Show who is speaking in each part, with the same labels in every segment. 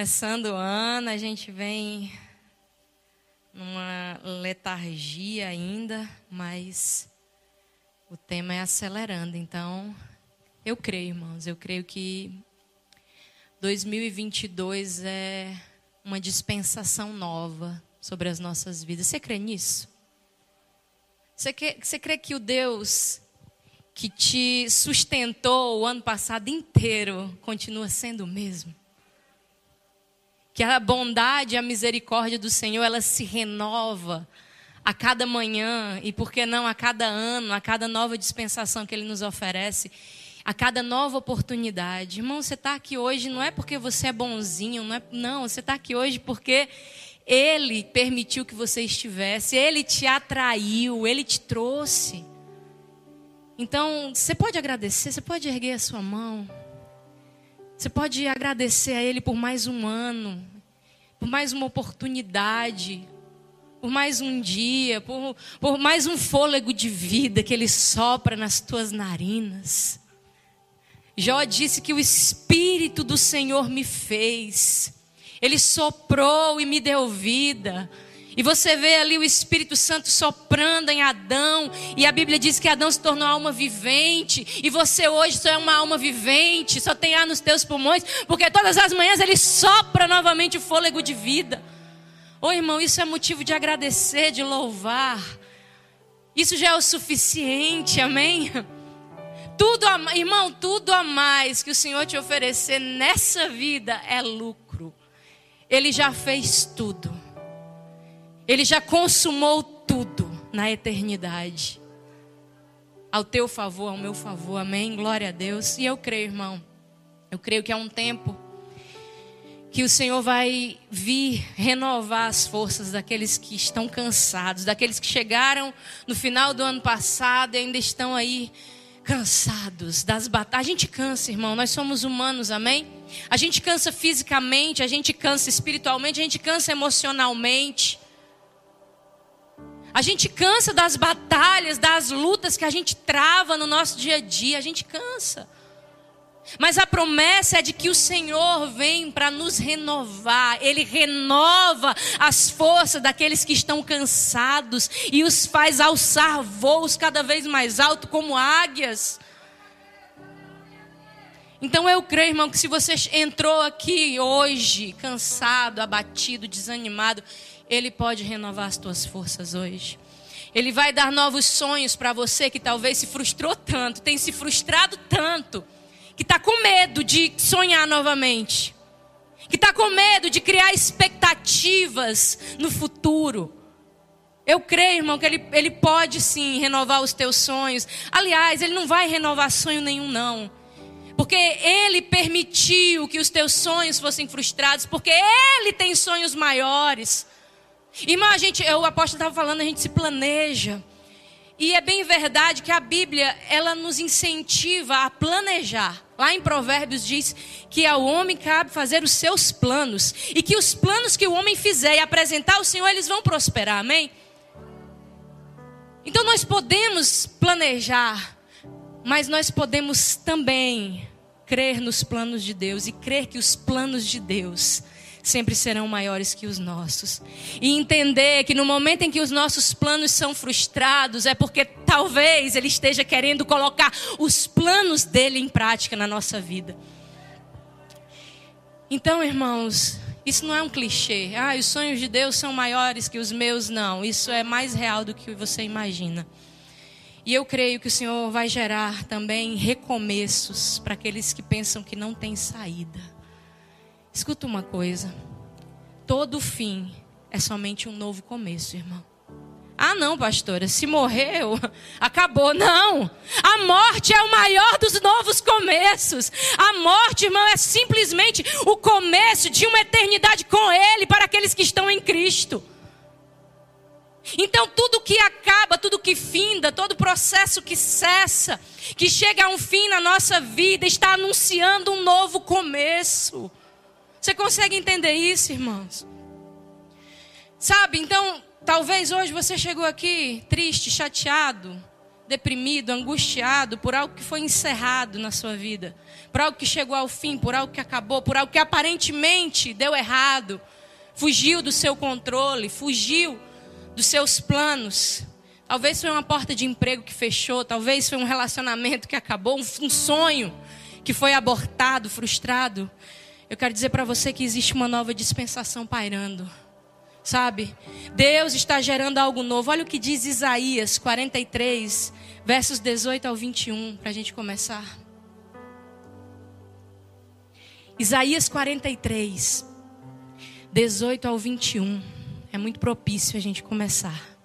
Speaker 1: Começando o ano, a gente vem numa letargia ainda, mas o tema é acelerando. Então, eu creio, irmãos, eu creio que 2022 é uma dispensação nova sobre as nossas vidas. Você crê nisso? Você, quer, você crê que o Deus que te sustentou o ano passado inteiro continua sendo o mesmo? Que a bondade e a misericórdia do Senhor, ela se renova a cada manhã e por que não a cada ano, a cada nova dispensação que ele nos oferece, a cada nova oportunidade. Irmão, você está aqui hoje não é porque você é bonzinho, não é, não, você está aqui hoje porque ele permitiu que você estivesse, ele te atraiu, ele te trouxe. Então, você pode agradecer, você pode erguer a sua mão. Você pode agradecer a Ele por mais um ano, por mais uma oportunidade, por mais um dia, por, por mais um fôlego de vida que Ele sopra nas tuas narinas. Jó disse que o Espírito do Senhor me fez, Ele soprou e me deu vida. E você vê ali o Espírito Santo soprando em Adão, e a Bíblia diz que Adão se tornou alma vivente, e você hoje só é uma alma vivente, só tem ar nos teus pulmões, porque todas as manhãs ele sopra novamente o fôlego de vida. Ô oh, irmão, isso é motivo de agradecer, de louvar. Isso já é o suficiente, amém? Tudo, a, irmão, tudo a mais que o Senhor te oferecer nessa vida é lucro. Ele já fez tudo. Ele já consumou tudo na eternidade. Ao teu favor, ao meu favor, amém? Glória a Deus. E eu creio, irmão, eu creio que é um tempo que o Senhor vai vir renovar as forças daqueles que estão cansados, daqueles que chegaram no final do ano passado e ainda estão aí cansados das batalhas. A gente cansa, irmão, nós somos humanos, amém? A gente cansa fisicamente, a gente cansa espiritualmente, a gente cansa emocionalmente. A gente cansa das batalhas, das lutas que a gente trava no nosso dia a dia, a gente cansa. Mas a promessa é de que o Senhor vem para nos renovar, Ele renova as forças daqueles que estão cansados e os faz alçar voos cada vez mais alto, como águias. Então eu creio, irmão, que se você entrou aqui hoje cansado, abatido, desanimado, ele pode renovar as tuas forças hoje. Ele vai dar novos sonhos para você que talvez se frustrou tanto, tem se frustrado tanto, que está com medo de sonhar novamente, que está com medo de criar expectativas no futuro. Eu creio, irmão, que ele, ele pode sim renovar os teus sonhos. Aliás, ele não vai renovar sonho nenhum, não. Porque ele permitiu que os teus sonhos fossem frustrados, porque ele tem sonhos maiores. Irmã, a gente, o apóstolo estava falando, a gente se planeja. E é bem verdade que a Bíblia, ela nos incentiva a planejar. Lá em Provérbios diz que ao homem cabe fazer os seus planos. E que os planos que o homem fizer e apresentar ao Senhor, eles vão prosperar, amém? Então nós podemos planejar, mas nós podemos também crer nos planos de Deus e crer que os planos de Deus sempre serão maiores que os nossos. E entender que no momento em que os nossos planos são frustrados, é porque talvez Ele esteja querendo colocar os planos dele em prática na nossa vida. Então, irmãos, isso não é um clichê. Ah, os sonhos de Deus são maiores que os meus. Não, isso é mais real do que você imagina. E eu creio que o Senhor vai gerar também recomeços para aqueles que pensam que não tem saída. Escuta uma coisa. Todo fim é somente um novo começo, irmão. Ah, não, pastora, se morreu, acabou. Não. A morte é o maior dos novos começos. A morte, irmão, é simplesmente o começo de uma eternidade com Ele para aqueles que estão em Cristo. Então, tudo que acaba, tudo que finda, todo processo que cessa, que chega a um fim na nossa vida, está anunciando um novo começo. Você consegue entender isso, irmãos? Sabe, então, talvez hoje você chegou aqui triste, chateado, deprimido, angustiado por algo que foi encerrado na sua vida, por algo que chegou ao fim, por algo que acabou, por algo que aparentemente deu errado, fugiu do seu controle, fugiu dos seus planos. Talvez foi uma porta de emprego que fechou, talvez foi um relacionamento que acabou, um, sonho que foi abortado, frustrado. Eu quero dizer para você que existe uma nova dispensação pairando. Sabe? Deus está gerando algo novo. Olha o que diz Isaías 43, versos 18 ao 21, para a gente começar. Isaías 43, 18 ao 21. É muito propício a gente começar.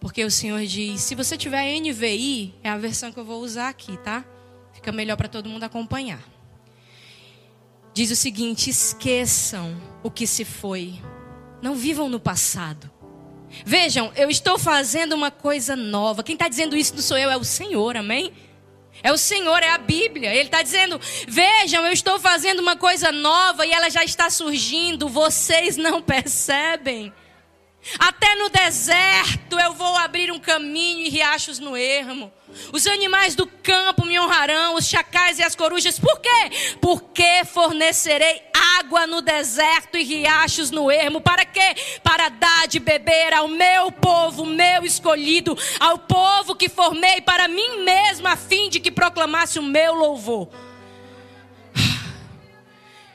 Speaker 1: Porque o Senhor diz: se você tiver NVI, é a versão que eu vou usar aqui, tá? Fica melhor para todo mundo acompanhar diz o seguinte: esqueçam o que se foi, não vivam no passado. Vejam, eu estou fazendo uma coisa nova. Quem está dizendo isso não sou eu, é o Senhor, amém? É o Senhor, é a Bíblia. Ele está dizendo: vejam, eu estou fazendo uma coisa nova e ela já está surgindo, vocês não percebem. Até no deserto eu vou abrir um caminho e riachos no ermo. Os animais do campo me honrarão, os chacais e as corujas. Por quê? Porque fornecerei água no deserto e riachos no ermo. Para quê? Para dar de beber ao meu povo, meu escolhido, ao povo que formei para mim mesmo, a fim de que proclamasse o meu louvor.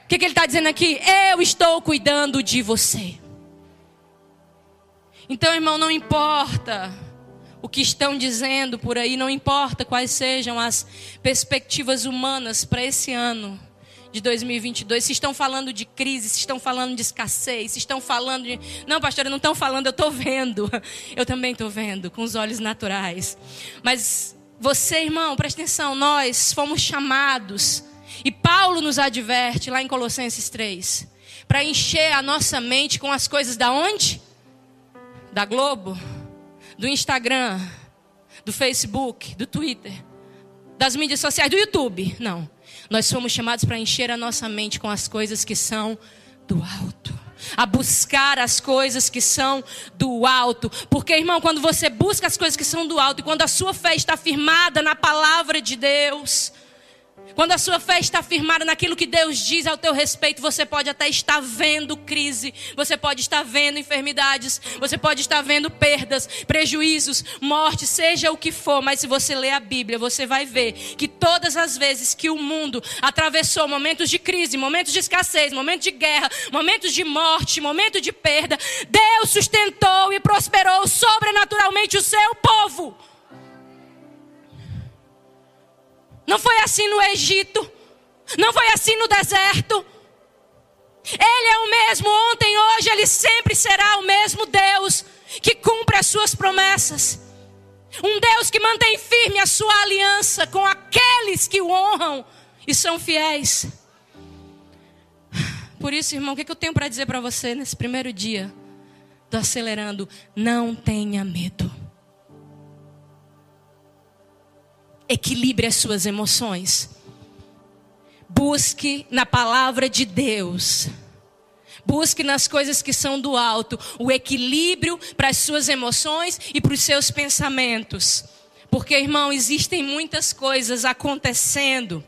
Speaker 1: O que, que ele está dizendo aqui? Eu estou cuidando de você. Então, irmão, não importa o que estão dizendo por aí, não importa quais sejam as perspectivas humanas para esse ano de 2022. Se estão falando de crise, se estão falando de escassez, se estão falando de. Não, pastora, não estão falando, eu estou vendo. Eu também estou vendo, com os olhos naturais. Mas você, irmão, presta atenção, nós fomos chamados. E Paulo nos adverte lá em Colossenses 3, para encher a nossa mente com as coisas da onde? da Globo, do Instagram, do Facebook, do Twitter, das mídias sociais, do YouTube. Não. Nós somos chamados para encher a nossa mente com as coisas que são do alto. A buscar as coisas que são do alto. Porque, irmão, quando você busca as coisas que são do alto e quando a sua fé está firmada na palavra de Deus, quando a sua fé está firmada naquilo que Deus diz ao teu respeito, você pode até estar vendo crise, você pode estar vendo enfermidades, você pode estar vendo perdas, prejuízos, morte, seja o que for, mas se você ler a Bíblia, você vai ver que todas as vezes que o mundo atravessou momentos de crise, momentos de escassez, momentos de guerra, momentos de morte, momentos de perda, Deus sustentou e prosperou sobrenaturalmente o seu povo. Não foi assim no Egito. Não foi assim no deserto. Ele é o mesmo ontem, hoje, ele sempre será o mesmo Deus que cumpre as suas promessas. Um Deus que mantém firme a sua aliança com aqueles que o honram e são fiéis. Por isso, irmão, o que eu tenho para dizer para você nesse primeiro dia do acelerando? Não tenha medo. Equilibre as suas emoções. Busque na palavra de Deus. Busque nas coisas que são do alto o equilíbrio para as suas emoções e para os seus pensamentos. Porque, irmão, existem muitas coisas acontecendo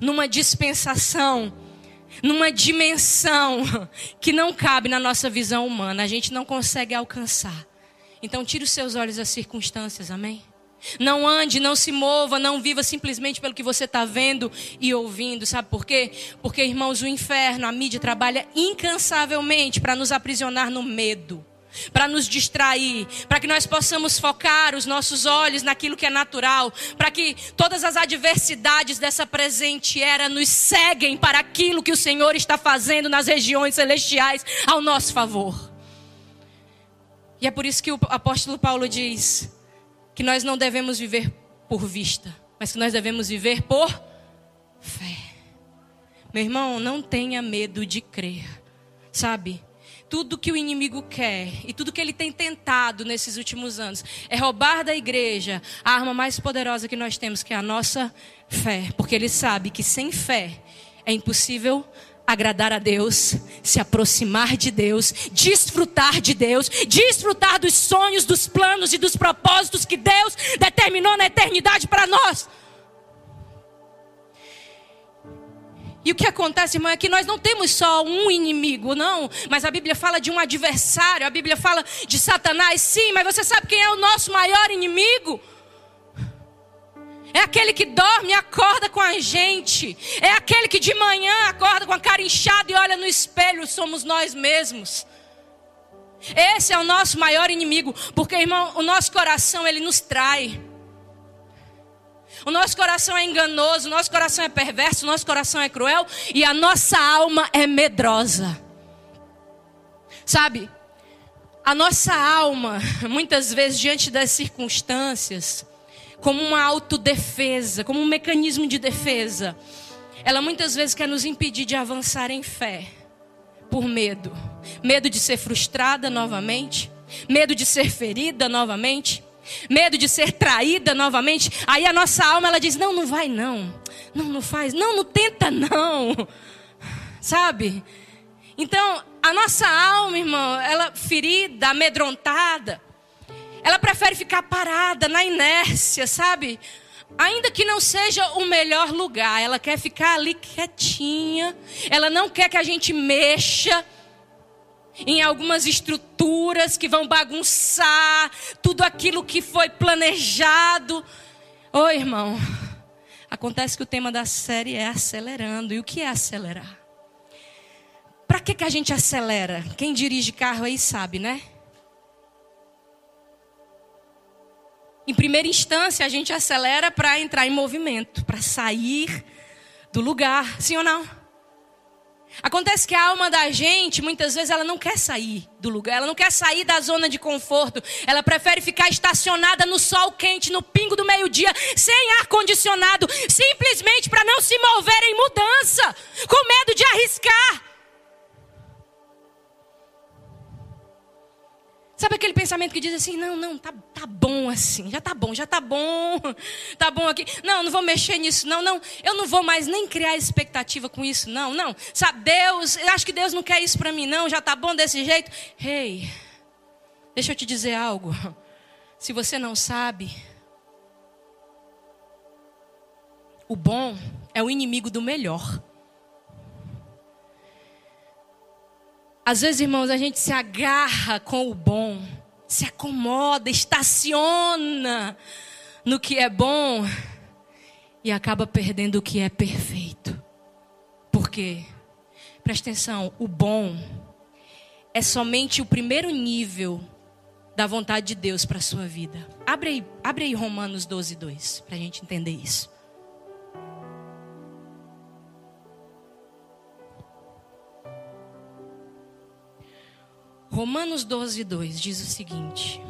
Speaker 1: numa dispensação, numa dimensão que não cabe na nossa visão humana, a gente não consegue alcançar. Então, tire os seus olhos das circunstâncias, amém? Não ande, não se mova, não viva simplesmente pelo que você está vendo e ouvindo. Sabe por quê? Porque, irmãos, o inferno, a mídia trabalha incansavelmente para nos aprisionar no medo, para nos distrair, para que nós possamos focar os nossos olhos naquilo que é natural, para que todas as adversidades dessa presente era nos seguem para aquilo que o Senhor está fazendo nas regiões celestiais ao nosso favor. E é por isso que o apóstolo Paulo diz que nós não devemos viver por vista, mas que nós devemos viver por fé. Meu irmão, não tenha medo de crer, sabe? Tudo que o inimigo quer e tudo que ele tem tentado nesses últimos anos é roubar da igreja a arma mais poderosa que nós temos, que é a nossa fé, porque ele sabe que sem fé é impossível agradar a Deus, se aproximar de Deus, desfrutar de Deus, desfrutar dos sonhos, dos planos e dos propósitos que Deus determinou na eternidade para nós. E o que acontece, irmão, é que nós não temos só um inimigo, não. Mas a Bíblia fala de um adversário, a Bíblia fala de Satanás, sim, mas você sabe quem é o nosso maior inimigo? É aquele que dorme e acorda com a gente. É aquele que de manhã acorda com a cara inchada e olha no espelho, somos nós mesmos. Esse é o nosso maior inimigo, porque irmão, o nosso coração ele nos trai. O nosso coração é enganoso, o nosso coração é perverso, o nosso coração é cruel e a nossa alma é medrosa. Sabe? A nossa alma, muitas vezes diante das circunstâncias, como uma autodefesa, como um mecanismo de defesa, ela muitas vezes quer nos impedir de avançar em fé, por medo. Medo de ser frustrada novamente, medo de ser ferida novamente, medo de ser traída novamente. Aí a nossa alma ela diz: "Não, não vai não. Não, não faz. Não, não tenta não." Sabe? Então, a nossa alma, irmão, ela ferida, amedrontada, ela prefere ficar parada na inércia, sabe? Ainda que não seja o melhor lugar, ela quer ficar ali quietinha. Ela não quer que a gente mexa em algumas estruturas que vão bagunçar tudo aquilo que foi planejado. Oi, irmão. Acontece que o tema da série é acelerando. E o que é acelerar? Para que, que a gente acelera? Quem dirige carro aí sabe, né? Em primeira instância, a gente acelera para entrar em movimento, para sair do lugar, sim ou não? Acontece que a alma da gente, muitas vezes, ela não quer sair do lugar, ela não quer sair da zona de conforto, ela prefere ficar estacionada no sol quente, no pingo do meio-dia, sem ar-condicionado, simplesmente para não se mover em mudança, com medo de arriscar. Sabe aquele pensamento que diz assim: não, não, tá, tá bom assim, já tá bom, já tá bom, tá bom aqui. Não, não vou mexer nisso, não, não. Eu não vou mais nem criar expectativa com isso, não, não. Sabe, Deus, eu acho que Deus não quer isso para mim, não, já tá bom desse jeito. Ei, deixa eu te dizer algo. Se você não sabe, o bom é o inimigo do melhor. Às vezes, irmãos, a gente se agarra com o bom, se acomoda, estaciona no que é bom e acaba perdendo o que é perfeito. Por quê? Presta atenção, o bom é somente o primeiro nível da vontade de Deus para a sua vida. Abre aí, abre aí Romanos 12, 2, para a gente entender isso. Romanos 12, 2 diz o seguinte: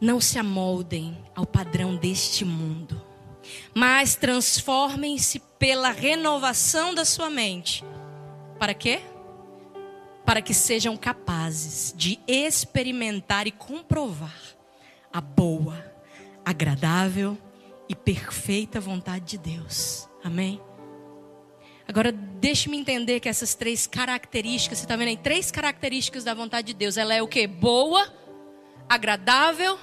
Speaker 1: Não se amoldem ao padrão deste mundo, mas transformem-se pela renovação da sua mente. Para quê? Para que sejam capazes de experimentar e comprovar a boa, agradável e perfeita vontade de Deus. Amém? Agora, deixe-me entender que essas três características, você está vendo aí? Três características da vontade de Deus. Ela é o que? Boa, agradável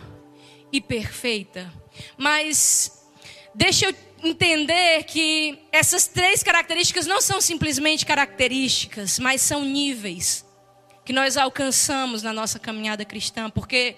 Speaker 1: e perfeita. Mas, deixa eu entender que essas três características não são simplesmente características, mas são níveis que nós alcançamos na nossa caminhada cristã. Porque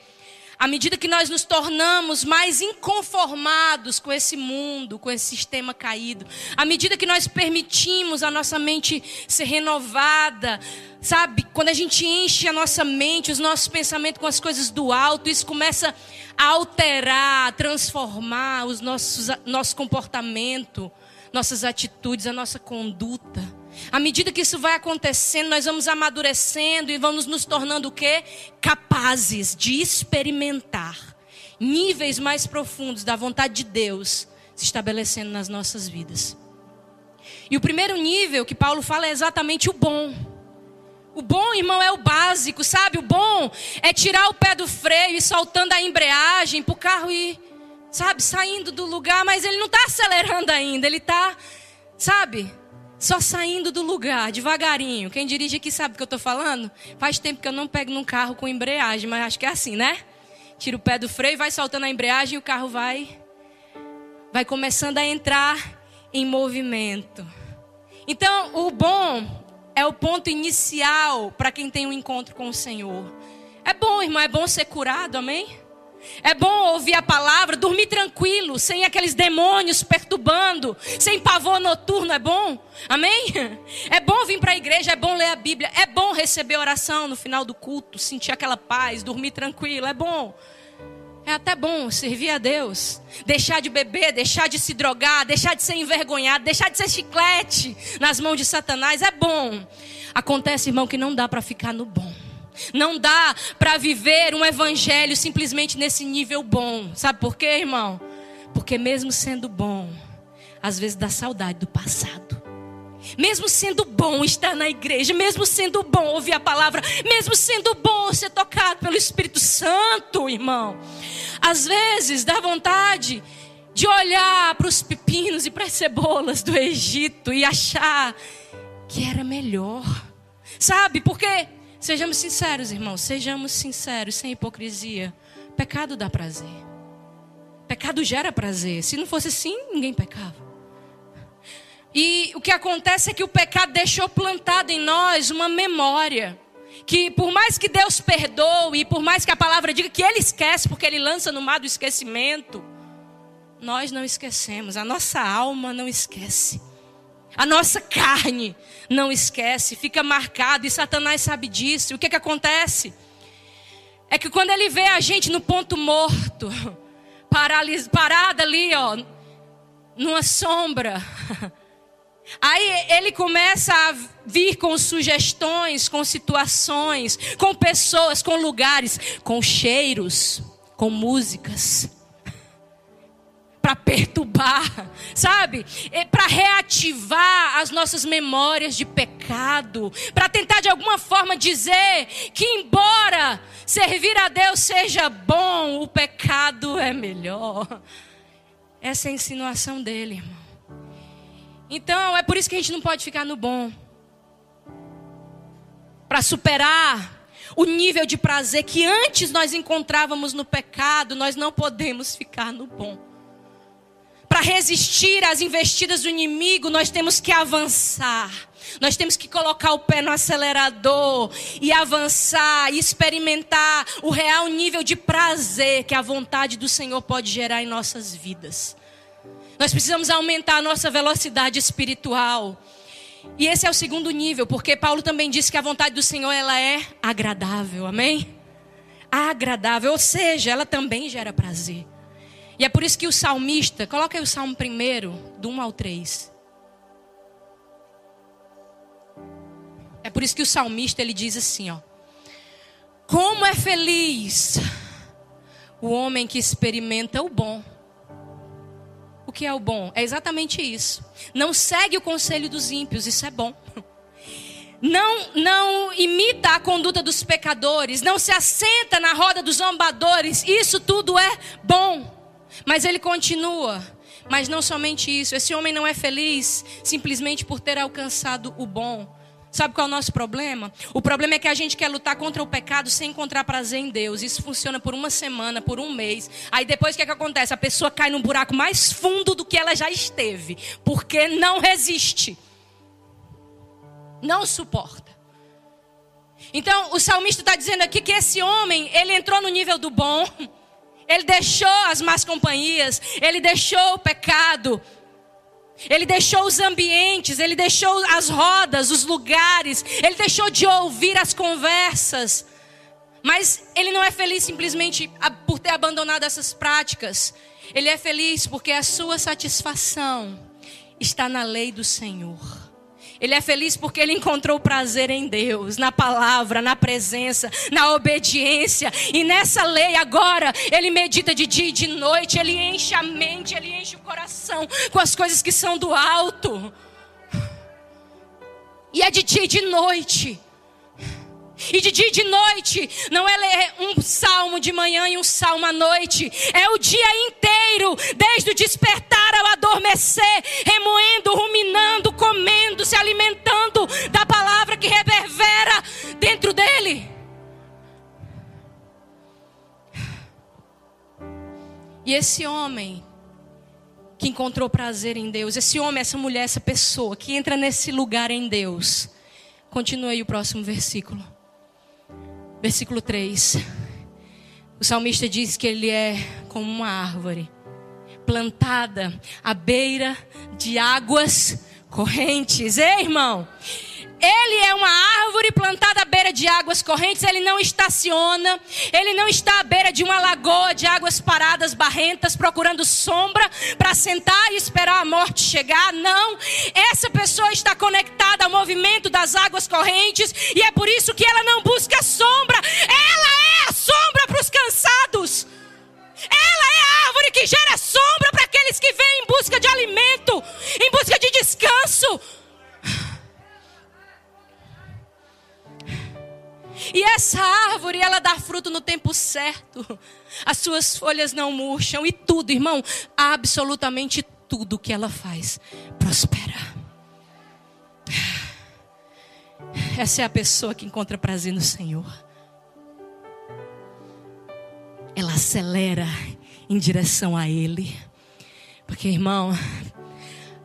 Speaker 1: à medida que nós nos tornamos mais inconformados com esse mundo, com esse sistema caído, à medida que nós permitimos a nossa mente ser renovada, sabe? Quando a gente enche a nossa mente, os nossos pensamentos com as coisas do alto, isso começa a alterar, a transformar os nossos nosso comportamento, nossas atitudes, a nossa conduta. À medida que isso vai acontecendo, nós vamos amadurecendo e vamos nos tornando o quê? Capazes de experimentar níveis mais profundos da vontade de Deus se estabelecendo nas nossas vidas. E o primeiro nível que Paulo fala é exatamente o bom. O bom, irmão, é o básico, sabe? O bom é tirar o pé do freio e soltando a embreagem para o carro ir, sabe, saindo do lugar, mas ele não está acelerando ainda, ele está, sabe, só saindo do lugar, devagarinho. Quem dirige aqui sabe o que eu estou falando? Faz tempo que eu não pego num carro com embreagem, mas acho que é assim, né? Tira o pé do freio, vai soltando a embreagem e o carro vai vai começando a entrar em movimento. Então, o bom é o ponto inicial para quem tem um encontro com o Senhor. É bom, irmão, é bom ser curado, amém? É bom ouvir a palavra, dormir tranquilo, sem aqueles demônios perturbando, sem pavor noturno, é bom? Amém? É bom vir para a igreja, é bom ler a Bíblia, é bom receber oração no final do culto, sentir aquela paz, dormir tranquilo, é bom. É até bom servir a Deus, deixar de beber, deixar de se drogar, deixar de ser envergonhado, deixar de ser chiclete nas mãos de Satanás, é bom. Acontece, irmão, que não dá para ficar no bom. Não dá para viver um evangelho simplesmente nesse nível bom. Sabe por quê, irmão? Porque mesmo sendo bom, às vezes dá saudade do passado. Mesmo sendo bom estar na igreja, mesmo sendo bom ouvir a palavra, mesmo sendo bom ser tocado pelo Espírito Santo, irmão. Às vezes dá vontade de olhar para os pepinos e para as cebolas do Egito e achar que era melhor. Sabe por quê? Sejamos sinceros, irmãos, sejamos sinceros, sem hipocrisia. Pecado dá prazer. Pecado gera prazer. Se não fosse assim, ninguém pecava. E o que acontece é que o pecado deixou plantado em nós uma memória. Que por mais que Deus perdoe, e por mais que a palavra diga que Ele esquece, porque Ele lança no mar do esquecimento, nós não esquecemos, a nossa alma não esquece. A nossa carne não esquece, fica marcado, e Satanás sabe disso. O que, que acontece? É que quando ele vê a gente no ponto morto, parada ali, ó, numa sombra, aí ele começa a vir com sugestões, com situações, com pessoas, com lugares, com cheiros, com músicas para perturbar, sabe? É para reativar as nossas memórias de pecado, para tentar de alguma forma dizer que embora servir a Deus seja bom, o pecado é melhor. Essa é a insinuação dele, irmão. Então, é por isso que a gente não pode ficar no bom. Para superar o nível de prazer que antes nós encontrávamos no pecado, nós não podemos ficar no bom para resistir às investidas do inimigo, nós temos que avançar. Nós temos que colocar o pé no acelerador e avançar e experimentar o real nível de prazer que a vontade do Senhor pode gerar em nossas vidas. Nós precisamos aumentar a nossa velocidade espiritual. E esse é o segundo nível, porque Paulo também disse que a vontade do Senhor ela é agradável, amém? Agradável, ou seja, ela também gera prazer. E é por isso que o salmista, coloca aí o salmo primeiro, do 1 ao 3. É por isso que o salmista ele diz assim, ó: Como é feliz o homem que experimenta o bom. O que é o bom? É exatamente isso. Não segue o conselho dos ímpios, isso é bom. Não, não imita a conduta dos pecadores, não se assenta na roda dos zombadores, isso tudo é bom. Mas ele continua. Mas não somente isso. Esse homem não é feliz simplesmente por ter alcançado o bom. Sabe qual é o nosso problema? O problema é que a gente quer lutar contra o pecado sem encontrar prazer em Deus. Isso funciona por uma semana, por um mês. Aí depois o que, é que acontece? A pessoa cai num buraco mais fundo do que ela já esteve. Porque não resiste. Não suporta. Então o salmista está dizendo aqui que esse homem, ele entrou no nível do bom. Ele deixou as más companhias, ele deixou o pecado, ele deixou os ambientes, ele deixou as rodas, os lugares, ele deixou de ouvir as conversas. Mas ele não é feliz simplesmente por ter abandonado essas práticas. Ele é feliz porque a sua satisfação está na lei do Senhor. Ele é feliz porque ele encontrou prazer em Deus, na palavra, na presença, na obediência. E nessa lei agora, ele medita de dia e de noite, ele enche a mente, ele enche o coração com as coisas que são do alto. E é de dia e de noite. E de dia e de noite, não é ler um salmo de manhã e um salmo à noite, é o dia inteiro, desde o despertar ao adormecer, remoendo, ruminando, comendo, se alimentando da palavra que reverbera dentro dele. E esse homem que encontrou prazer em Deus, esse homem, essa mulher, essa pessoa que entra nesse lugar em Deus. Continua aí o próximo versículo. Versículo 3. O salmista diz que ele é como uma árvore plantada à beira de águas correntes. Ei, irmão, ele é uma árvore plantada à beira de águas correntes, ele não estaciona, ele não está à beira de uma lagoa de águas paradas, barrentas, procurando sombra para sentar e esperar a morte chegar. Não, essa pessoa está conectada ao movimento das águas correntes e é por isso que ela não busca sombra, ela é a sombra para os cansados. Ela é a árvore que gera sombra para aqueles que vêm em busca de alimento, em busca de descanso. E essa árvore, ela dá fruto no tempo certo. As suas folhas não murcham. E tudo, irmão, absolutamente tudo que ela faz prospera. Essa é a pessoa que encontra prazer no Senhor. Ela acelera em direção a Ele. Porque, irmão,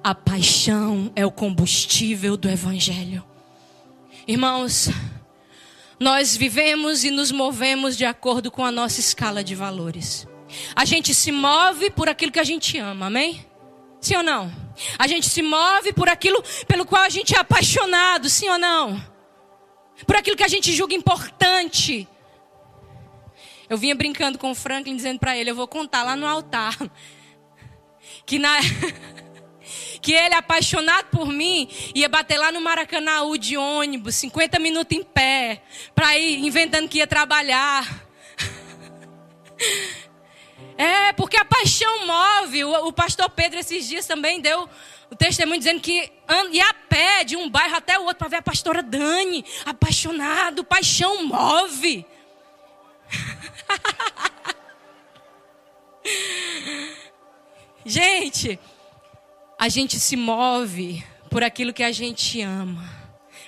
Speaker 1: a paixão é o combustível do Evangelho. Irmãos, nós vivemos e nos movemos de acordo com a nossa escala de valores. A gente se move por aquilo que a gente ama, amém? Sim ou não? A gente se move por aquilo pelo qual a gente é apaixonado, sim ou não? Por aquilo que a gente julga importante. Eu vinha brincando com o Franklin, dizendo para ele: Eu vou contar lá no altar. Que na. Que ele, apaixonado por mim, ia bater lá no Maracanãú de ônibus, 50 minutos em pé, para ir inventando que ia trabalhar. É, porque a paixão move. O, o pastor Pedro esses dias também deu o testemunho dizendo que ia a pé de um bairro até o outro para ver a pastora Dani, apaixonado, paixão move. Gente, a gente se move por aquilo que a gente ama,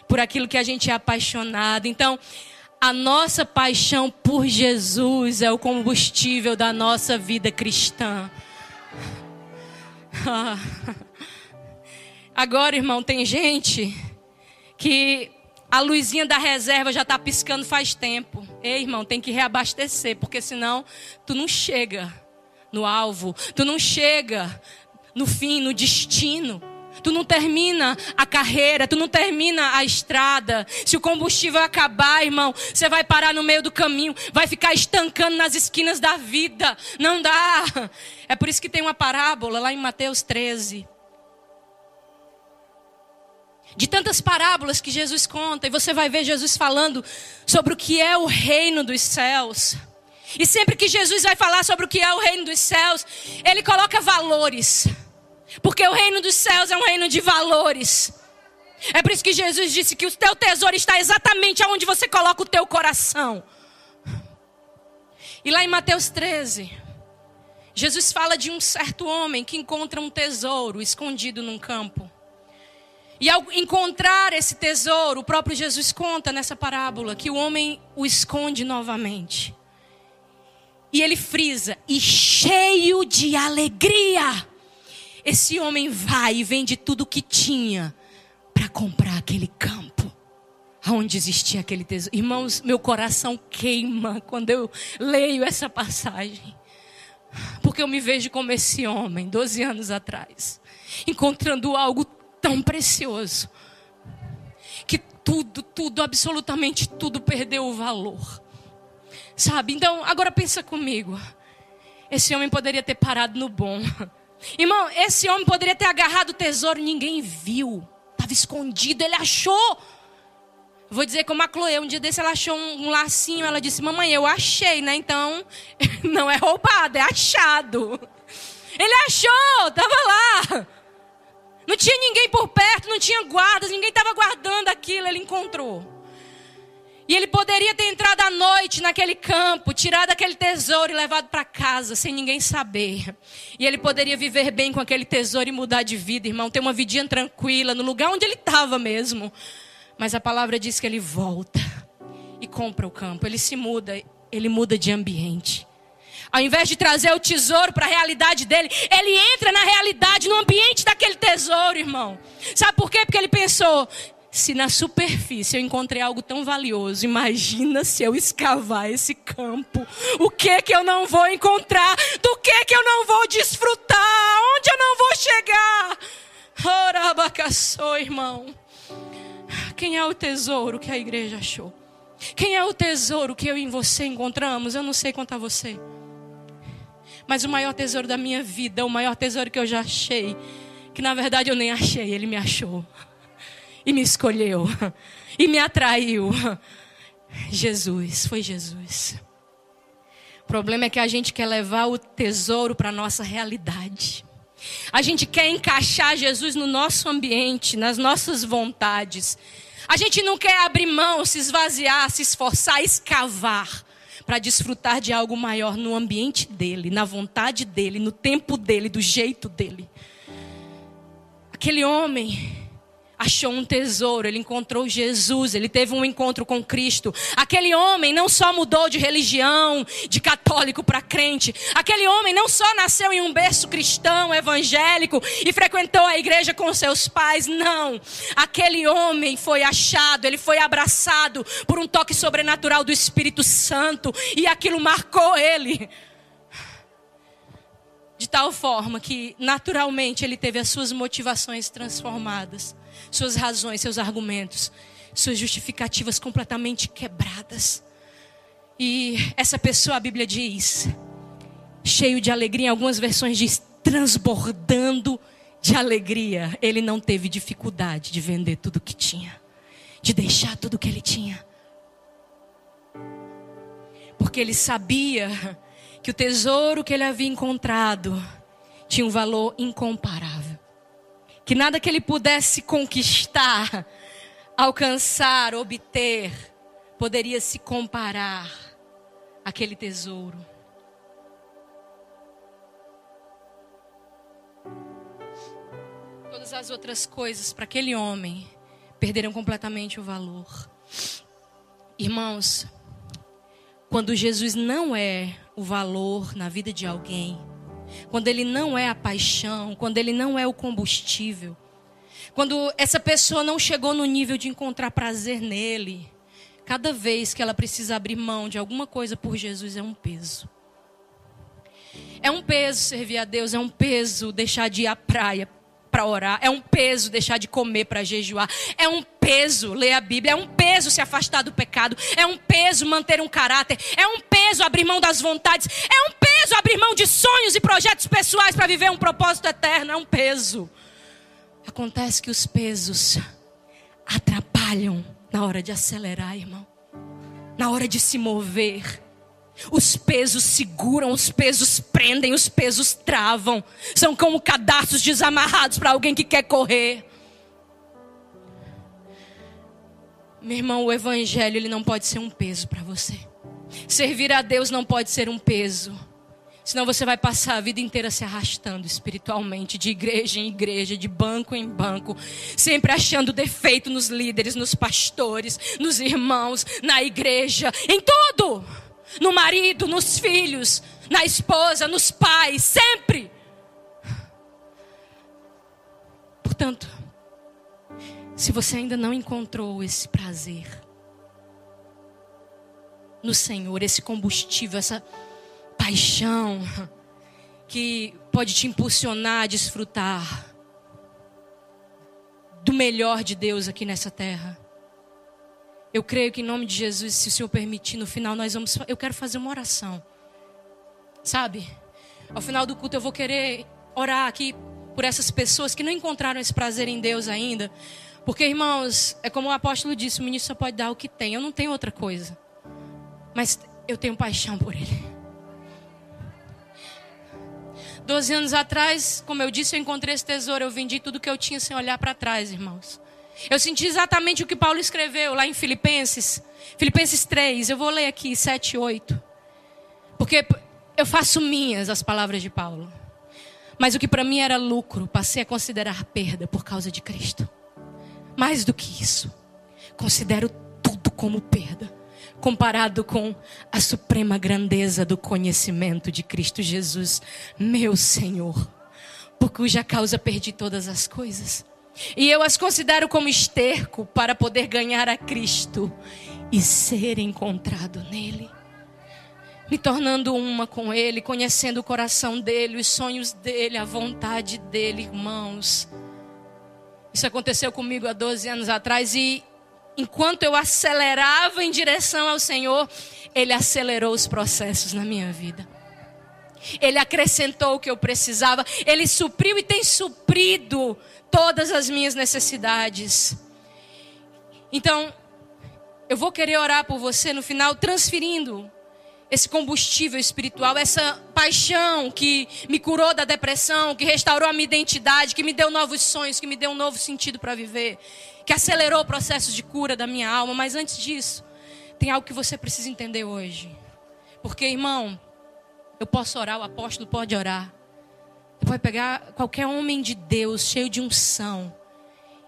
Speaker 1: por aquilo que a gente é apaixonado. Então, a nossa paixão por Jesus é o combustível da nossa vida cristã. Agora, irmão, tem gente que a luzinha da reserva já está piscando faz tempo. Ei, irmão, tem que reabastecer, porque senão tu não chega no alvo, tu não chega no fim, no destino. Tu não termina a carreira, tu não termina a estrada. Se o combustível acabar, irmão, você vai parar no meio do caminho, vai ficar estancando nas esquinas da vida. Não dá. É por isso que tem uma parábola lá em Mateus 13. De tantas parábolas que Jesus conta, e você vai ver Jesus falando sobre o que é o reino dos céus. E sempre que Jesus vai falar sobre o que é o reino dos céus, ele coloca valores. Porque o reino dos céus é um reino de valores. É por isso que Jesus disse que o teu tesouro está exatamente onde você coloca o teu coração. E lá em Mateus 13, Jesus fala de um certo homem que encontra um tesouro escondido num campo. E ao encontrar esse tesouro, o próprio Jesus conta nessa parábola que o homem o esconde novamente. E ele frisa, e cheio de alegria, esse homem vai e vende tudo o que tinha para comprar aquele campo. Aonde existia aquele tesouro. Irmãos, meu coração queima quando eu leio essa passagem. Porque eu me vejo como esse homem, 12 anos atrás, encontrando algo tão precioso. Que tudo, tudo, absolutamente tudo perdeu o valor. Sabe? Então, agora pensa comigo. Esse homem poderia ter parado no bom. Irmão, esse homem poderia ter agarrado o tesouro, ninguém viu. Estava escondido, ele achou. Vou dizer como a Chloe, um dia desse ela achou um, um lacinho, ela disse, mamãe, eu achei, né? Então, não é roubado, é achado. Ele achou, estava lá. Não tinha ninguém por perto, não tinha guardas, ninguém estava guardando aquilo, ele encontrou. E ele poderia ter entrado à noite naquele campo, tirado aquele tesouro e levado para casa, sem ninguém saber. E ele poderia viver bem com aquele tesouro e mudar de vida, irmão, ter uma vidinha tranquila, no lugar onde ele estava mesmo. Mas a palavra diz que ele volta e compra o campo, ele se muda, ele muda de ambiente. Ao invés de trazer o tesouro para a realidade dele, ele entra na realidade, no ambiente daquele tesouro, irmão. Sabe por quê? Porque ele pensou: se na superfície eu encontrei algo tão valioso, imagina se eu escavar esse campo. O que que eu não vou encontrar? Do que que eu não vou desfrutar? Onde eu não vou chegar? Ora, abacaçou, irmão. Quem é o tesouro que a igreja achou? Quem é o tesouro que eu e você encontramos? Eu não sei a você. Mas o maior tesouro da minha vida, o maior tesouro que eu já achei, que na verdade eu nem achei, ele me achou e me escolheu e me atraiu. Jesus, foi Jesus. O problema é que a gente quer levar o tesouro para a nossa realidade. A gente quer encaixar Jesus no nosso ambiente, nas nossas vontades. A gente não quer abrir mão, se esvaziar, se esforçar, escavar para desfrutar de algo maior no ambiente dele, na vontade dele, no tempo dele, do jeito dele. Aquele homem achou um tesouro, ele encontrou Jesus, ele teve um encontro com Cristo. Aquele homem não só mudou de religião, de católico para crente, aquele homem não só nasceu em um berço cristão, evangélico e frequentou a igreja com seus pais, não. Aquele homem foi achado, ele foi abraçado por um toque sobrenatural do Espírito Santo e aquilo marcou ele. De tal forma que, naturalmente, ele teve as suas motivações transformadas suas razões, seus argumentos, suas justificativas completamente quebradas. E essa pessoa, a Bíblia diz, cheio de alegria, em algumas versões diz transbordando de alegria. Ele não teve dificuldade de vender tudo que tinha, de deixar tudo que ele tinha. Porque ele sabia que o tesouro que ele havia encontrado tinha um valor incomparável que nada que ele pudesse conquistar, alcançar, obter, poderia se comparar àquele tesouro. Todas as outras coisas para aquele homem perderam completamente o valor. Irmãos, quando Jesus não é o valor na vida de alguém, quando ele não é a paixão, quando ele não é o combustível, quando essa pessoa não chegou no nível de encontrar prazer nele, cada vez que ela precisa abrir mão de alguma coisa por Jesus é um peso. É um peso servir a Deus, é um peso deixar de ir à praia para orar, é um peso deixar de comer para jejuar, é um peso ler a Bíblia, é um peso se afastar do pecado, é um peso manter um caráter, é um peso abrir mão das vontades, é um peso abrir mão de sonhos e projetos pessoais para viver um propósito eterno, é um peso. Acontece que os pesos atrapalham na hora de acelerar, irmão, na hora de se mover. Os pesos seguram, os pesos prendem, os pesos travam. São como cadastros desamarrados para alguém que quer correr. Meu irmão, o evangelho ele não pode ser um peso para você. Servir a Deus não pode ser um peso. Senão você vai passar a vida inteira se arrastando espiritualmente, de igreja em igreja, de banco em banco, sempre achando defeito nos líderes, nos pastores, nos irmãos, na igreja, em tudo no marido, nos filhos, na esposa, nos pais, sempre. Portanto, se você ainda não encontrou esse prazer no Senhor, esse combustível, essa paixão que pode te impulsionar a desfrutar do melhor de Deus aqui nessa terra. Eu creio que em nome de Jesus, se o Senhor permitir, no final nós vamos. Eu quero fazer uma oração. Sabe? Ao final do culto eu vou querer orar aqui por essas pessoas que não encontraram esse prazer em Deus ainda. Porque, irmãos, é como o apóstolo disse: o ministro só pode dar o que tem. Eu não tenho outra coisa. Mas eu tenho paixão por Ele. Doze anos atrás, como eu disse, eu encontrei esse tesouro. Eu vendi tudo que eu tinha sem olhar para trás, irmãos. Eu senti exatamente o que Paulo escreveu lá em Filipenses. Filipenses 3, eu vou ler aqui 7 e 8. Porque eu faço minhas as palavras de Paulo. Mas o que para mim era lucro, passei a considerar perda por causa de Cristo. Mais do que isso, considero tudo como perda, comparado com a suprema grandeza do conhecimento de Cristo Jesus, meu Senhor, por cuja causa perdi todas as coisas. E eu as considero como esterco para poder ganhar a Cristo e ser encontrado nele me tornando uma com Ele, conhecendo o coração dele, os sonhos dele, a vontade dele, irmãos. Isso aconteceu comigo há 12 anos atrás e enquanto eu acelerava em direção ao Senhor, Ele acelerou os processos na minha vida. Ele acrescentou o que eu precisava, Ele supriu e tem suprido todas as minhas necessidades. Então, eu vou querer orar por você no final, transferindo esse combustível espiritual, essa paixão que me curou da depressão, que restaurou a minha identidade, que me deu novos sonhos, que me deu um novo sentido para viver, que acelerou o processo de cura da minha alma. Mas antes disso, tem algo que você precisa entender hoje. Porque, irmão, eu posso orar, o apóstolo pode orar. Você pode pegar qualquer homem de Deus, cheio de unção,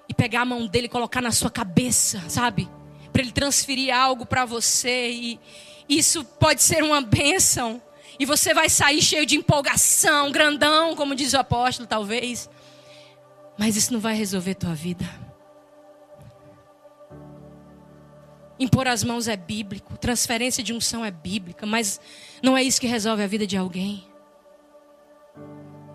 Speaker 1: e pegar a mão dele e colocar na sua cabeça, sabe? Para ele transferir algo para você e isso pode ser uma bênção. E você vai sair cheio de empolgação, grandão, como diz o apóstolo, talvez. Mas isso não vai resolver tua vida. Impor as mãos é bíblico, transferência de unção é bíblica, mas não é isso que resolve a vida de alguém.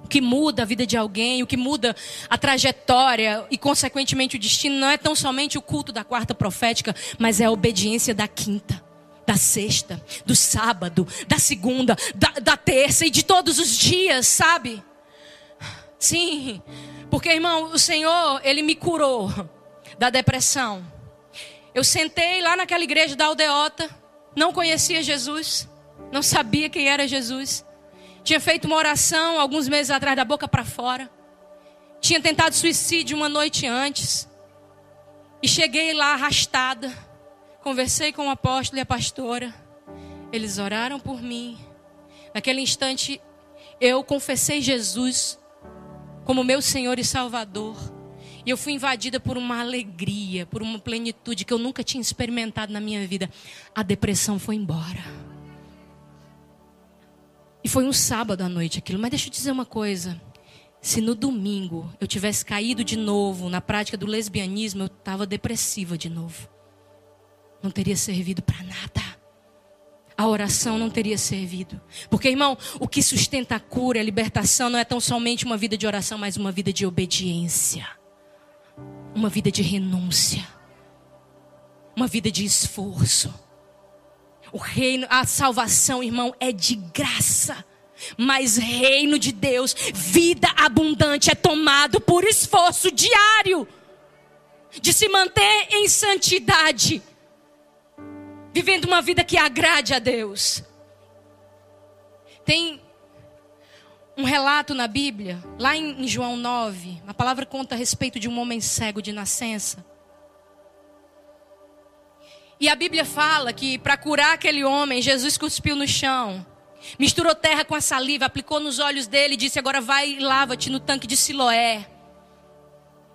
Speaker 1: O que muda a vida de alguém, o que muda a trajetória e, consequentemente, o destino, não é tão somente o culto da quarta profética, mas é a obediência da quinta da sexta, do sábado, da segunda, da, da terça e de todos os dias, sabe? Sim, porque irmão, o Senhor, Ele me curou da depressão. Eu sentei lá naquela igreja da aldeota, não conhecia Jesus, não sabia quem era Jesus. Tinha feito uma oração alguns meses atrás, da boca para fora. Tinha tentado suicídio uma noite antes. E cheguei lá arrastada Conversei com o apóstolo e a pastora. Eles oraram por mim. Naquele instante, eu confessei Jesus como meu Senhor e Salvador. E eu fui invadida por uma alegria, por uma plenitude que eu nunca tinha experimentado na minha vida. A depressão foi embora. E foi um sábado à noite aquilo. Mas deixa eu dizer uma coisa. Se no domingo eu tivesse caído de novo na prática do lesbianismo, eu estava depressiva de novo não teria servido para nada. A oração não teria servido. Porque, irmão, o que sustenta a cura, a libertação, não é tão somente uma vida de oração, mas uma vida de obediência. Uma vida de renúncia. Uma vida de esforço. O reino, a salvação, irmão, é de graça. Mas reino de Deus, vida abundante, é tomado por esforço diário de se manter em santidade vivendo uma vida que agrade a Deus. Tem um relato na Bíblia, lá em João 9, a palavra conta a respeito de um homem cego de nascença. E a Bíblia fala que para curar aquele homem, Jesus cuspiu no chão, misturou terra com a saliva, aplicou nos olhos dele e disse: Agora vai e lava-te no tanque de Siloé,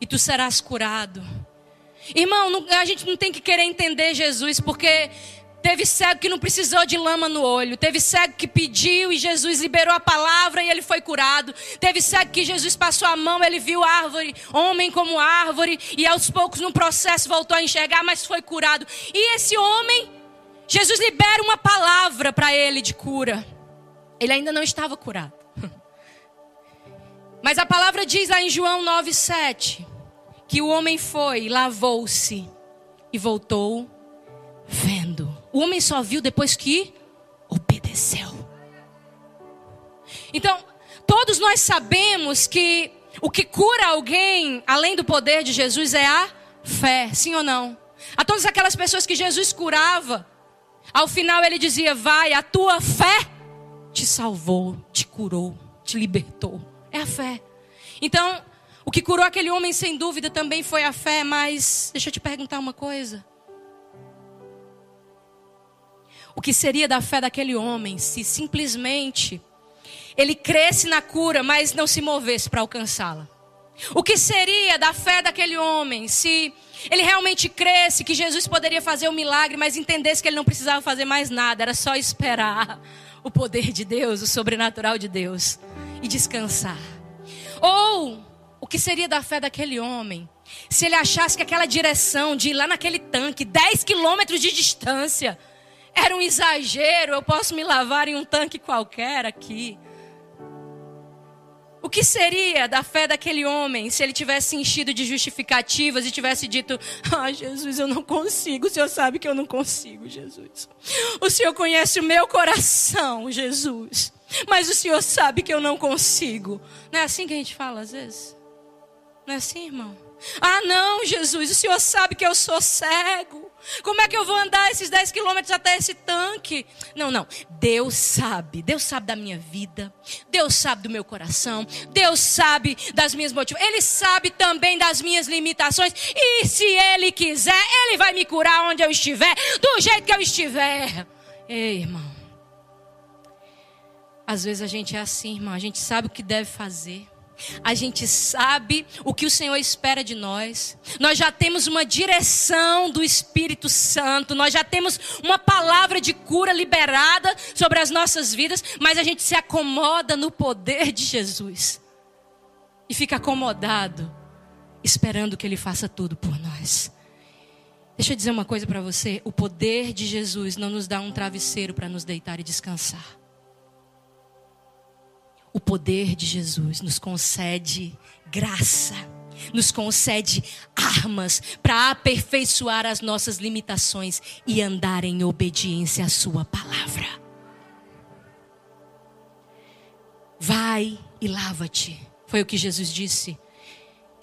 Speaker 1: e tu serás curado. Irmão, a gente não tem que querer entender Jesus, porque teve cego que não precisou de lama no olho, teve cego que pediu e Jesus liberou a palavra e ele foi curado. Teve cego que Jesus passou a mão, ele viu árvore, homem como árvore, e aos poucos no processo voltou a enxergar, mas foi curado. E esse homem, Jesus libera uma palavra para ele de cura. Ele ainda não estava curado. Mas a palavra diz lá em João 9:7 que o homem foi, lavou-se e voltou vendo. O homem só viu depois que obedeceu. Então, todos nós sabemos que o que cura alguém, além do poder de Jesus, é a fé, sim ou não? A todas aquelas pessoas que Jesus curava, ao final ele dizia: Vai, a tua fé te salvou, te curou, te libertou. É a fé. Então, O que curou aquele homem, sem dúvida, também foi a fé, mas deixa eu te perguntar uma coisa. O que seria da fé daquele homem se simplesmente ele cresce na cura, mas não se movesse para alcançá-la? O que seria da fé daquele homem se ele realmente cresce que Jesus poderia fazer o um milagre, mas entendesse que ele não precisava fazer mais nada, era só esperar o poder de Deus, o sobrenatural de Deus e descansar? Ou o que seria da fé daquele homem se ele achasse que aquela direção de ir lá naquele tanque, 10 quilômetros de distância, era um exagero, eu posso me lavar em um tanque qualquer aqui. O que seria da fé daquele homem se ele tivesse enchido de justificativas e tivesse dito: Ah, Jesus, eu não consigo. O Senhor sabe que eu não consigo, Jesus. O Senhor conhece o meu coração, Jesus. Mas o Senhor sabe que eu não consigo. Não é assim que a gente fala às vezes? Não é assim, irmão? Ah, não, Jesus, o Senhor sabe que eu sou cego. Como é que eu vou andar esses 10 quilômetros até esse tanque? Não, não. Deus sabe. Deus sabe da minha vida. Deus sabe do meu coração. Deus sabe das minhas motivações. Ele sabe também das minhas limitações. E se Ele quiser, Ele vai me curar onde eu estiver, do jeito que eu estiver. Ei, irmão. Às vezes a gente é assim, irmão. A gente sabe o que deve fazer. A gente sabe o que o Senhor espera de nós. Nós já temos uma direção do Espírito Santo. Nós já temos uma palavra de cura liberada sobre as nossas vidas. Mas a gente se acomoda no poder de Jesus. E fica acomodado, esperando que Ele faça tudo por nós. Deixa eu dizer uma coisa para você: o poder de Jesus não nos dá um travesseiro para nos deitar e descansar. O poder de Jesus nos concede graça, nos concede armas para aperfeiçoar as nossas limitações e andar em obediência à Sua palavra. Vai e lava-te, foi o que Jesus disse.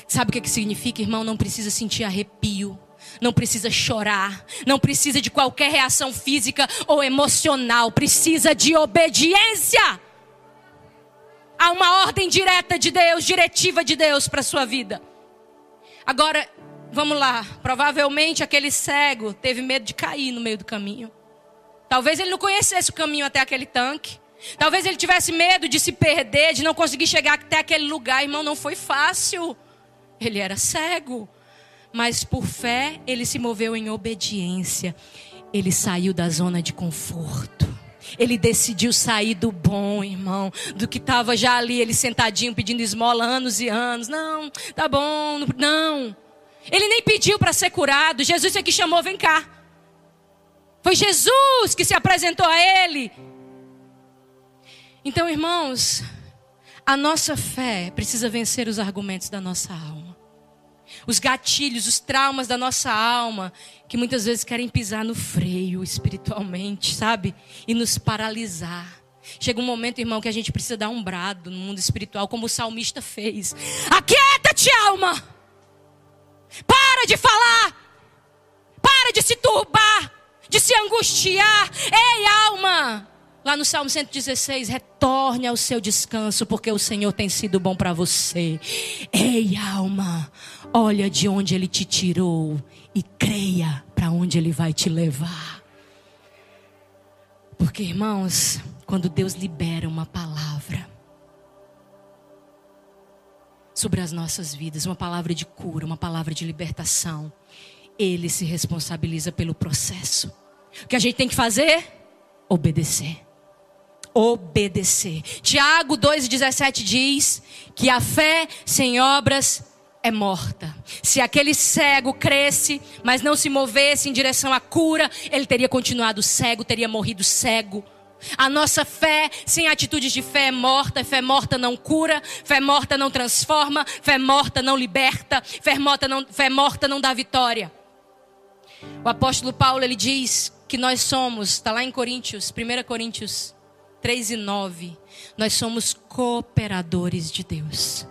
Speaker 1: Sabe o que, que significa, irmão? Não precisa sentir arrepio não precisa chorar, não precisa de qualquer reação física ou emocional, precisa de obediência. Há uma ordem direta de Deus, diretiva de Deus para a sua vida. Agora, vamos lá. Provavelmente aquele cego teve medo de cair no meio do caminho. Talvez ele não conhecesse o caminho até aquele tanque. Talvez ele tivesse medo de se perder, de não conseguir chegar até aquele lugar. Irmão, não foi fácil. Ele era cego. Mas por fé, ele se moveu em obediência. Ele saiu da zona de conforto. Ele decidiu sair do bom, irmão, do que estava já ali, ele sentadinho pedindo esmola anos e anos. Não, tá bom, não. Ele nem pediu para ser curado. Jesus é que chamou, vem cá. Foi Jesus que se apresentou a ele. Então, irmãos, a nossa fé precisa vencer os argumentos da nossa alma os gatilhos, os traumas da nossa alma, que muitas vezes querem pisar no freio espiritualmente, sabe? E nos paralisar. Chega um momento, irmão, que a gente precisa dar um brado no mundo espiritual, como o salmista fez. Aquieta-te, alma! Para de falar! Para de se turbar! De se angustiar! Ei, alma! Lá no Salmo 116, retorne ao seu descanso, porque o Senhor tem sido bom para você. Ei, alma, olha de onde Ele te tirou e creia para onde Ele vai te levar. Porque, irmãos, quando Deus libera uma palavra sobre as nossas vidas, uma palavra de cura, uma palavra de libertação, Ele se responsabiliza pelo processo. O que a gente tem que fazer? Obedecer obedecer. Tiago 2,17 diz que a fé sem obras é morta. Se aquele cego cresce, mas não se movesse em direção à cura, ele teria continuado cego, teria morrido cego. A nossa fé sem atitudes de fé é morta, fé morta não cura, fé morta não transforma, fé morta não liberta, fé morta não, fé morta não dá vitória. O apóstolo Paulo ele diz que nós somos, está lá em Coríntios, 1 Coríntios 3 e 9, nós somos cooperadores de Deus.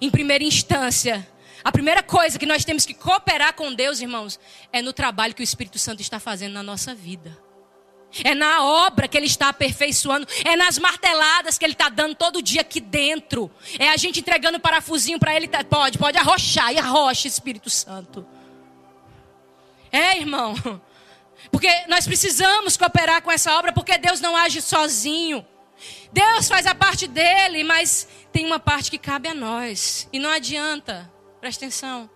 Speaker 1: Em primeira instância, a primeira coisa que nós temos que cooperar com Deus, irmãos, é no trabalho que o Espírito Santo está fazendo na nossa vida. É na obra que Ele está aperfeiçoando. É nas marteladas que Ele está dando todo dia aqui dentro. É a gente entregando parafusinho para Ele. Tá, pode, pode arrochar. E arrocha, Espírito Santo. É, irmão. Porque nós precisamos cooperar com essa obra, porque Deus não age sozinho. Deus faz a parte dele, mas tem uma parte que cabe a nós. E não adianta, presta atenção.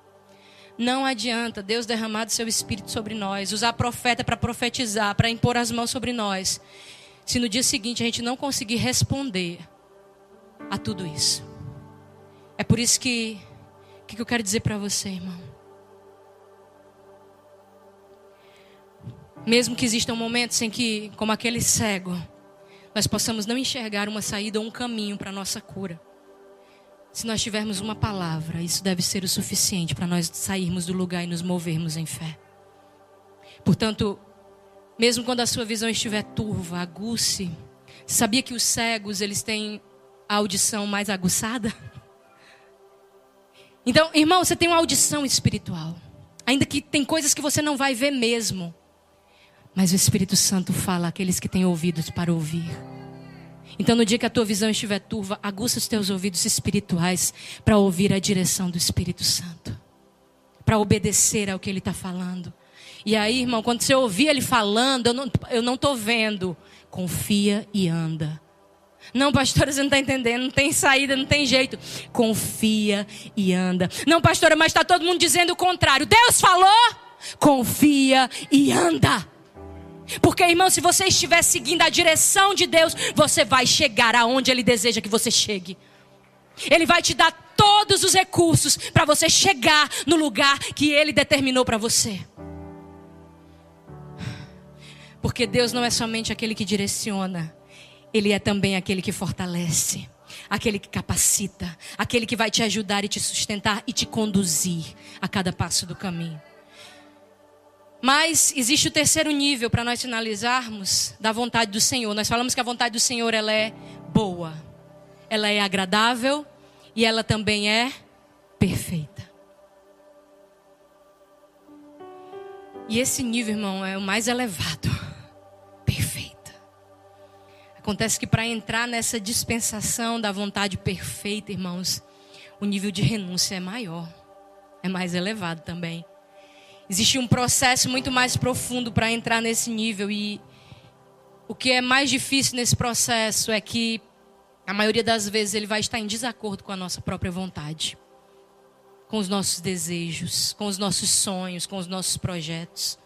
Speaker 1: Não adianta Deus derramar do seu espírito sobre nós, usar profeta para profetizar, para impor as mãos sobre nós, se no dia seguinte a gente não conseguir responder a tudo isso. É por isso que, que eu quero dizer para você, irmão. Mesmo que existam momentos em que, como aquele cego, nós possamos não enxergar uma saída ou um caminho para a nossa cura. Se nós tivermos uma palavra, isso deve ser o suficiente para nós sairmos do lugar e nos movermos em fé. Portanto, mesmo quando a sua visão estiver turva, aguce. Sabia que os cegos, eles têm a audição mais aguçada? Então, irmão, você tem uma audição espiritual. Ainda que tem coisas que você não vai ver mesmo. Mas o Espírito Santo fala àqueles que têm ouvidos para ouvir. Então, no dia que a tua visão estiver turva, aguça os teus ouvidos espirituais para ouvir a direção do Espírito Santo, para obedecer ao que ele está falando. E aí, irmão, quando você ouvir ele falando, eu não, eu não tô vendo, confia e anda. Não, pastora, você não está entendendo, não tem saída, não tem jeito. Confia e anda. Não, pastora, mas está todo mundo dizendo o contrário. Deus falou, confia e anda. Porque, irmão, se você estiver seguindo a direção de Deus, você vai chegar aonde Ele deseja que você chegue. Ele vai te dar todos os recursos para você chegar no lugar que Ele determinou para você. Porque Deus não é somente aquele que direciona, Ele é também aquele que fortalece, aquele que capacita, aquele que vai te ajudar e te sustentar e te conduzir a cada passo do caminho. Mas existe o terceiro nível para nós finalizarmos da vontade do Senhor. Nós falamos que a vontade do Senhor ela é boa, ela é agradável e ela também é perfeita. E esse nível, irmão, é o mais elevado. Perfeita. Acontece que para entrar nessa dispensação da vontade perfeita, irmãos, o nível de renúncia é maior, é mais elevado também. Existe um processo muito mais profundo para entrar nesse nível e o que é mais difícil nesse processo é que a maioria das vezes ele vai estar em desacordo com a nossa própria vontade, com os nossos desejos, com os nossos sonhos, com os nossos projetos.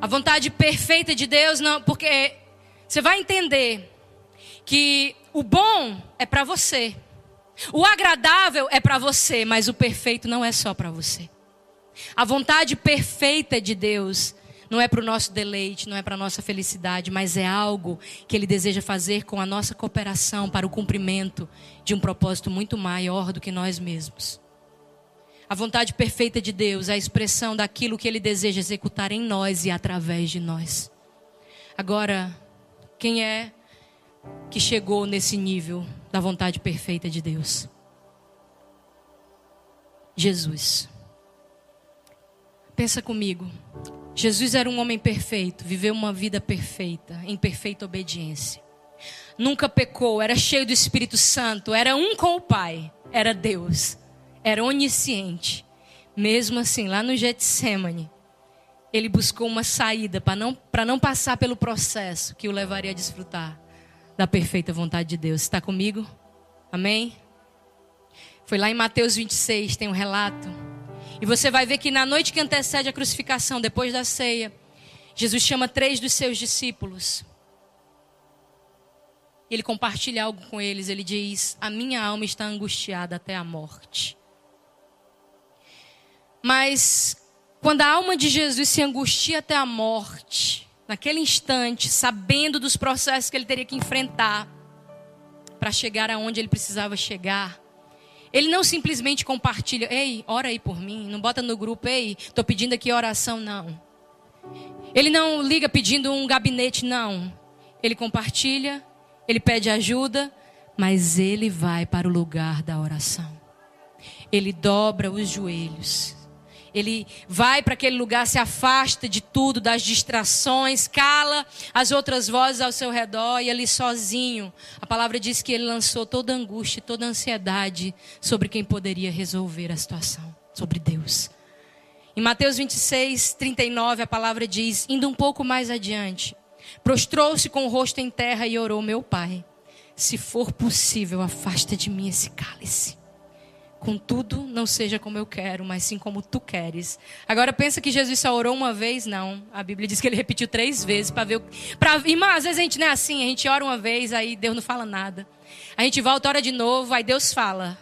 Speaker 1: A vontade perfeita de Deus não, porque você vai entender que o bom é para você. O agradável é para você, mas o perfeito não é só para você. A vontade perfeita de Deus não é para o nosso deleite, não é para a nossa felicidade, mas é algo que Ele deseja fazer com a nossa cooperação para o cumprimento de um propósito muito maior do que nós mesmos. A vontade perfeita de Deus é a expressão daquilo que Ele deseja executar em nós e através de nós. Agora, quem é que chegou nesse nível da vontade perfeita de Deus? Jesus. Pensa comigo. Jesus era um homem perfeito, viveu uma vida perfeita, em perfeita obediência. Nunca pecou, era cheio do Espírito Santo, era um com o Pai, era Deus, era onisciente. Mesmo assim, lá no Getsemane, ele buscou uma saída para não, não passar pelo processo que o levaria a desfrutar da perfeita vontade de Deus. Está comigo? Amém? Foi lá em Mateus 26, tem um relato e você vai ver que na noite que antecede a crucificação, depois da ceia, Jesus chama três dos seus discípulos. Ele compartilha algo com eles. Ele diz: A minha alma está angustiada até a morte. Mas quando a alma de Jesus se angustia até a morte, naquele instante, sabendo dos processos que ele teria que enfrentar para chegar aonde ele precisava chegar, ele não simplesmente compartilha, ei, ora aí por mim, não bota no grupo, ei, estou pedindo aqui oração, não. Ele não liga pedindo um gabinete, não. Ele compartilha, ele pede ajuda, mas ele vai para o lugar da oração. Ele dobra os joelhos. Ele vai para aquele lugar, se afasta de tudo, das distrações, cala as outras vozes ao seu redor e ali sozinho. A palavra diz que ele lançou toda angústia, toda ansiedade sobre quem poderia resolver a situação, sobre Deus. Em Mateus 26, 39, a palavra diz: indo um pouco mais adiante, prostrou-se com o rosto em terra e orou: Meu pai, se for possível, afasta de mim esse cálice. Contudo, não seja como eu quero, mas sim como tu queres. Agora pensa que Jesus só orou uma vez? Não. A Bíblia diz que ele repetiu três vezes para ver. Pra, irmã, às vezes a gente não é assim, a gente ora uma vez, aí Deus não fala nada. A gente volta, ora de novo, aí Deus fala.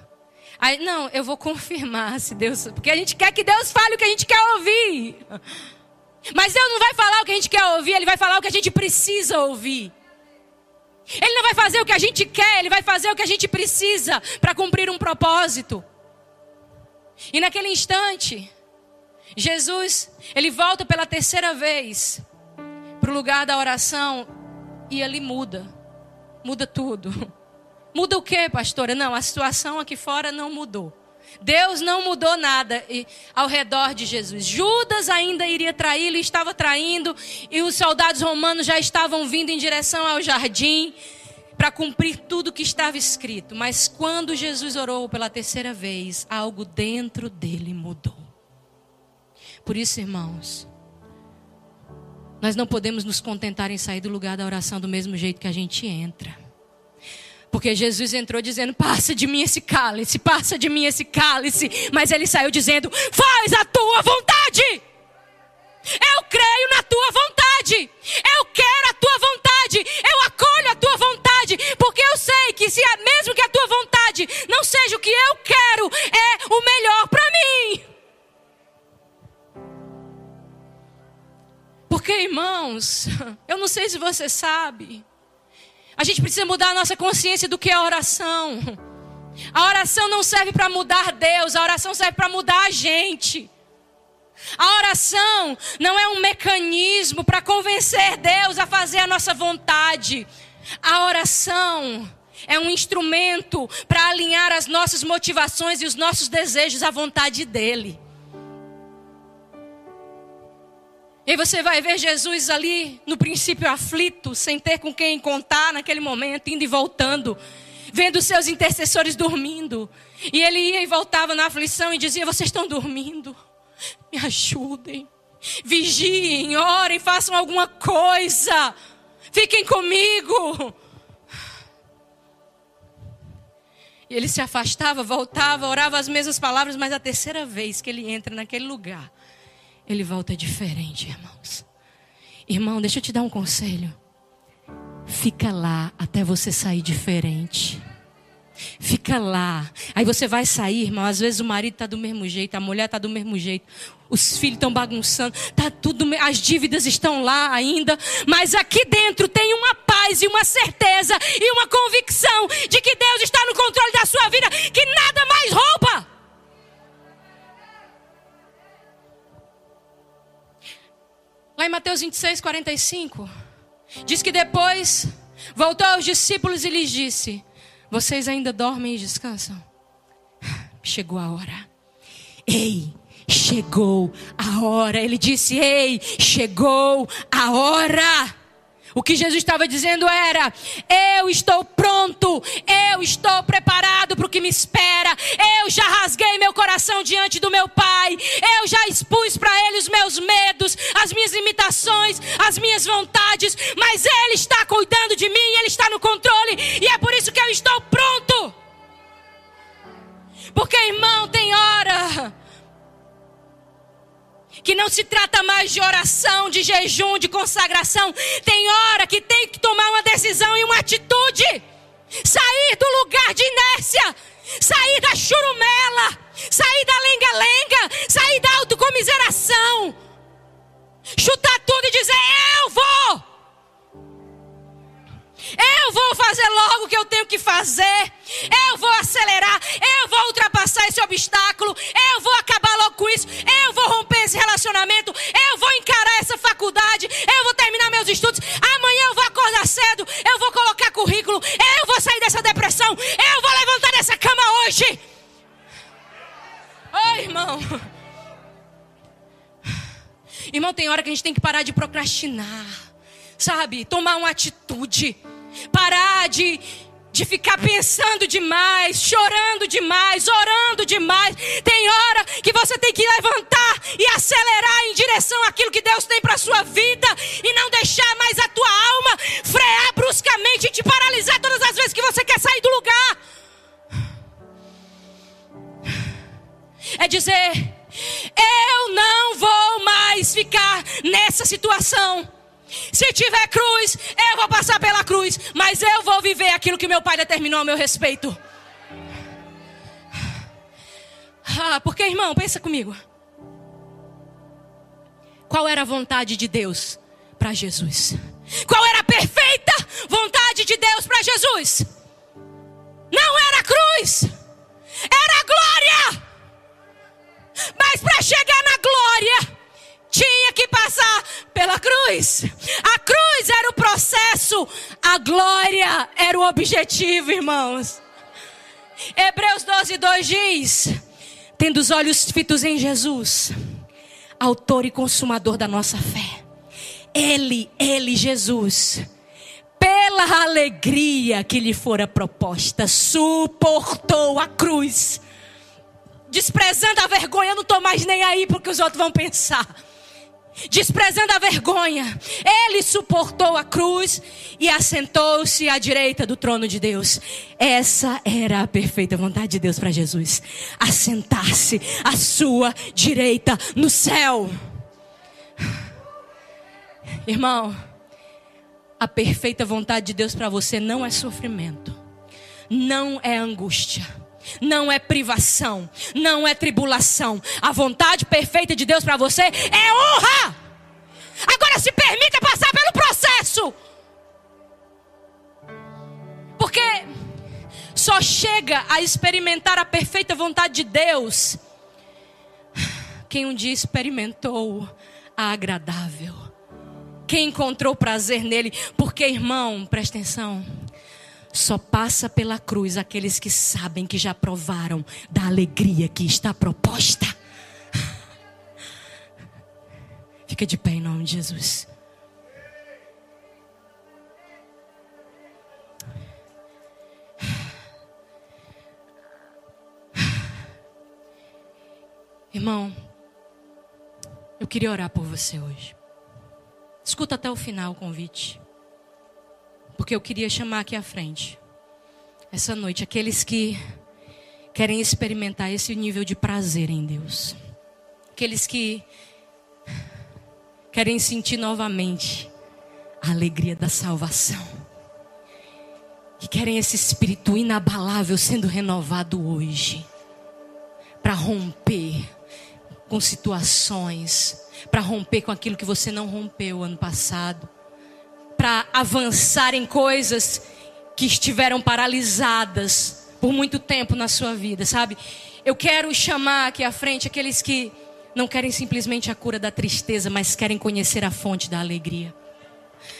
Speaker 1: Aí, não, eu vou confirmar se Deus. Porque a gente quer que Deus fale o que a gente quer ouvir. Mas Deus não vai falar o que a gente quer ouvir, Ele vai falar o que a gente precisa ouvir. Ele não vai fazer o que a gente quer, Ele vai fazer o que a gente precisa para cumprir um propósito. E naquele instante, Jesus, ele volta pela terceira vez para o lugar da oração e ele muda. Muda tudo. Muda o que, pastora? Não, a situação aqui fora não mudou. Deus não mudou nada ao redor de Jesus. Judas ainda iria traí-lo, estava traindo, e os soldados romanos já estavam vindo em direção ao jardim para cumprir tudo que estava escrito. Mas quando Jesus orou pela terceira vez, algo dentro dele mudou. Por isso, irmãos, nós não podemos nos contentar em sair do lugar da oração do mesmo jeito que a gente entra. Porque Jesus entrou dizendo: Passa de mim esse cálice, passa de mim esse cálice. Mas ele saiu dizendo: Faz a tua vontade. Eu creio na tua vontade. Eu quero a tua vontade. Eu acolho a tua vontade. Porque eu sei que se é mesmo que a tua vontade não seja o que eu quero, é o melhor para mim. Porque, irmãos, eu não sei se você sabe. A gente precisa mudar a nossa consciência do que é oração. A oração não serve para mudar Deus, a oração serve para mudar a gente. A oração não é um mecanismo para convencer Deus a fazer a nossa vontade. A oração é um instrumento para alinhar as nossas motivações e os nossos desejos à vontade dEle. E você vai ver Jesus ali, no princípio aflito, sem ter com quem contar naquele momento, indo e voltando, vendo seus intercessores dormindo. E ele ia e voltava na aflição e dizia: Vocês estão dormindo? Me ajudem. Vigiem, orem, façam alguma coisa. Fiquem comigo. E ele se afastava, voltava, orava as mesmas palavras, mas a terceira vez que ele entra naquele lugar, ele volta diferente, irmãos. Irmão, deixa eu te dar um conselho. Fica lá até você sair diferente. Fica lá. Aí você vai sair, irmão. Às vezes o marido está do mesmo jeito, a mulher está do mesmo jeito. Os filhos estão bagunçando, tá tudo, as dívidas estão lá ainda, mas aqui dentro tem uma paz e uma certeza e uma convicção de que Deus está no controle da sua vida, que nada mais rouba. Lá em Mateus 26, 45, diz que depois voltou aos discípulos e lhes disse: vocês ainda dormem e descansam? Chegou a hora. Ei, chegou a hora. Ele disse: Ei, chegou a hora. O que Jesus estava dizendo era: Eu estou pronto, eu estou preparado para o que me espera. Eu já rasguei meu coração diante do meu Pai. Eu já expus para Ele os meus medos, as minhas limitações, as minhas vontades. Mas Ele está cuidando de mim, Ele está no controle. E é por isso que eu estou pronto. Porque, irmão, tem hora que não se trata mais de oração, de jejum, de consagração. Tem hora que tem que tomar uma decisão e uma atitude. Sair do lugar de inércia, sair da churumela, sair da lenga-lenga, sair da autocomiseração. Chutar tudo e dizer: Eu vou. Eu vou fazer logo o que eu tenho que fazer. Eu vou acelerar. Eu vou ultrapassar esse obstáculo. Eu vou acabar logo com isso. Eu vou romper esse relacionamento. Eu vou encarar essa faculdade. Eu vou terminar meus estudos. Amanhã eu vou acordar cedo. Eu vou colocar currículo. Eu vou sair dessa depressão. Eu vou levantar dessa cama hoje. Oi, irmão. Irmão, tem hora que a gente tem que parar de procrastinar, sabe? Tomar uma atitude, parar de de ficar pensando demais, chorando demais, orando demais. Tem hora que você tem que levantar e acelerar em direção àquilo que Deus tem para sua vida e não deixar mais a tua alma frear bruscamente e te paralisar todas as vezes que você quer sair do lugar. É dizer, eu não vou mais ficar nessa situação. Se tiver cruz, eu vou passar pela cruz, mas eu vou viver aquilo que meu pai determinou a meu respeito. Ah, porque, irmão, pensa comigo. Qual era a vontade de Deus para Jesus? Qual era a perfeita vontade de Deus para Jesus? Não era a cruz, era a glória. Mas para chegar na glória, tinha que passar pela cruz. Processo, a glória era o objetivo, irmãos. Hebreus 12, 2 diz: Tendo os olhos fitos em Jesus, Autor e Consumador da nossa fé. Ele, Ele, Jesus, pela alegria que lhe fora proposta, suportou a cruz, desprezando a vergonha, eu não estou mais nem aí porque os outros vão pensar desprezando a vergonha, ele suportou a cruz e assentou-se à direita do trono de Deus. Essa era a perfeita vontade de Deus para Jesus: assentar-se à sua direita no céu. Irmão, a perfeita vontade de Deus para você não é sofrimento, não é angústia não é privação, não é tribulação. A vontade perfeita de Deus para você é honra. Agora se permita passar pelo processo. Porque só chega a experimentar a perfeita vontade de Deus quem um dia experimentou a agradável. Quem encontrou prazer nele. Porque, irmão, presta atenção. Só passa pela cruz aqueles que sabem que já provaram da alegria que está proposta. Fica de pé em nome de Jesus. Irmão, eu queria orar por você hoje. Escuta até o final o convite. Porque eu queria chamar aqui à frente, essa noite, aqueles que querem experimentar esse nível de prazer em Deus. Aqueles que querem sentir novamente a alegria da salvação. Que querem esse espírito inabalável sendo renovado hoje. Para romper com situações. Para romper com aquilo que você não rompeu ano passado para avançar em coisas que estiveram paralisadas por muito tempo na sua vida, sabe? Eu quero chamar aqui à frente aqueles que não querem simplesmente a cura da tristeza, mas querem conhecer a fonte da alegria.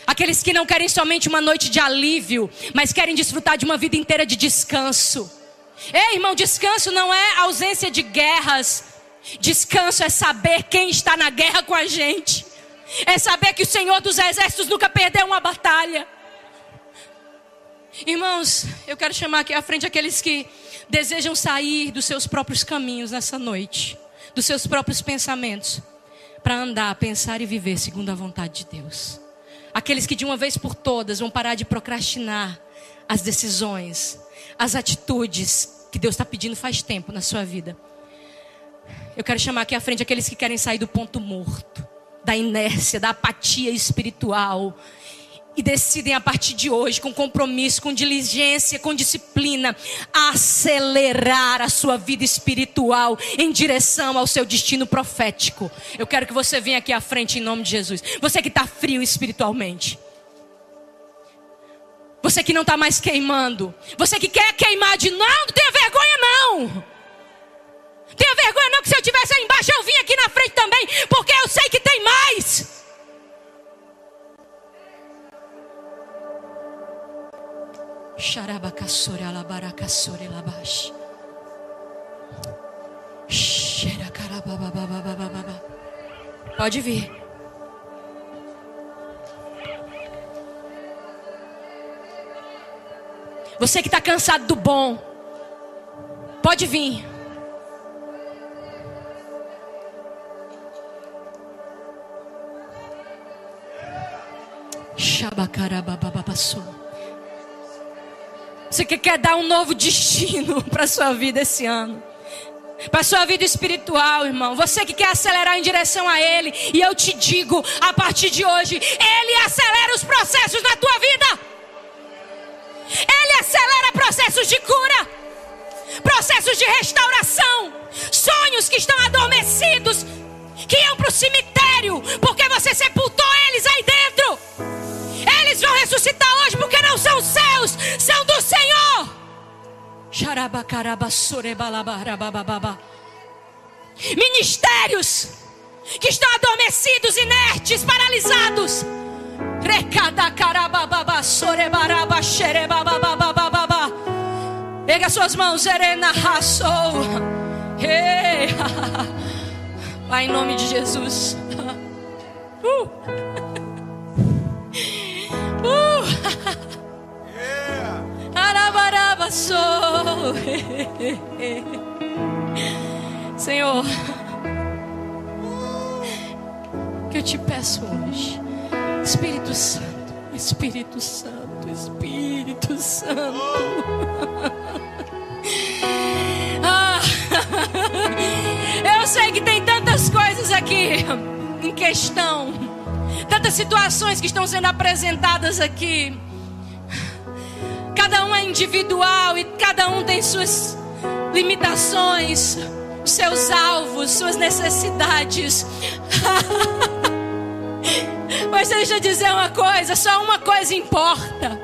Speaker 1: Aqueles que não querem somente uma noite de alívio, mas querem desfrutar de uma vida inteira de descanso. Ei, irmão, descanso não é ausência de guerras. Descanso é saber quem está na guerra com a gente é saber que o Senhor dos Exércitos nunca perdeu uma batalha. Irmãos, eu quero chamar aqui à frente aqueles que desejam sair dos seus próprios caminhos nessa noite, dos seus próprios pensamentos, para andar, pensar e viver segundo a vontade de Deus. Aqueles que de uma vez por todas vão parar de procrastinar as decisões, as atitudes que Deus está pedindo faz tempo na sua vida. Eu quero chamar aqui à frente aqueles que querem sair do ponto morto da inércia, da apatia espiritual. E decidem a partir de hoje, com compromisso, com diligência, com disciplina, acelerar a sua vida espiritual em direção ao seu destino profético. Eu quero que você venha aqui à frente em nome de Jesus. Você que está frio espiritualmente. Você que não está mais queimando. Você que quer queimar de novo, não tenha vergonha não. Xarabacassore alabaracassore labash. Pode vir. Você que está cansado do bom, pode vir. Você que quer dar um novo destino para sua vida esse ano para sua vida espiritual, irmão. Você que quer acelerar em direção a Ele, e eu te digo, a partir de hoje, Ele acelera os processos na tua vida. Ele acelera processos de cura, processos de restauração, sonhos que estão adormecidos, que iam para o cemitério, porque você sepultou eles aí dentro. Ressuscitar hoje, porque não são seus, são do Senhor. Ministérios que estão adormecidos, inertes, paralisados. Pega suas mãos, Serena Rassou. Pai, em nome de Jesus. Uh. Uh. Senhor, que eu te peço hoje, Espírito Santo, Espírito Santo, Espírito Santo. Ah, eu sei que tem tantas coisas aqui em questão, tantas situações que estão sendo apresentadas aqui. Cada um é individual e cada um tem suas limitações, seus alvos, suas necessidades. Mas deixa eu dizer uma coisa: só uma coisa importa.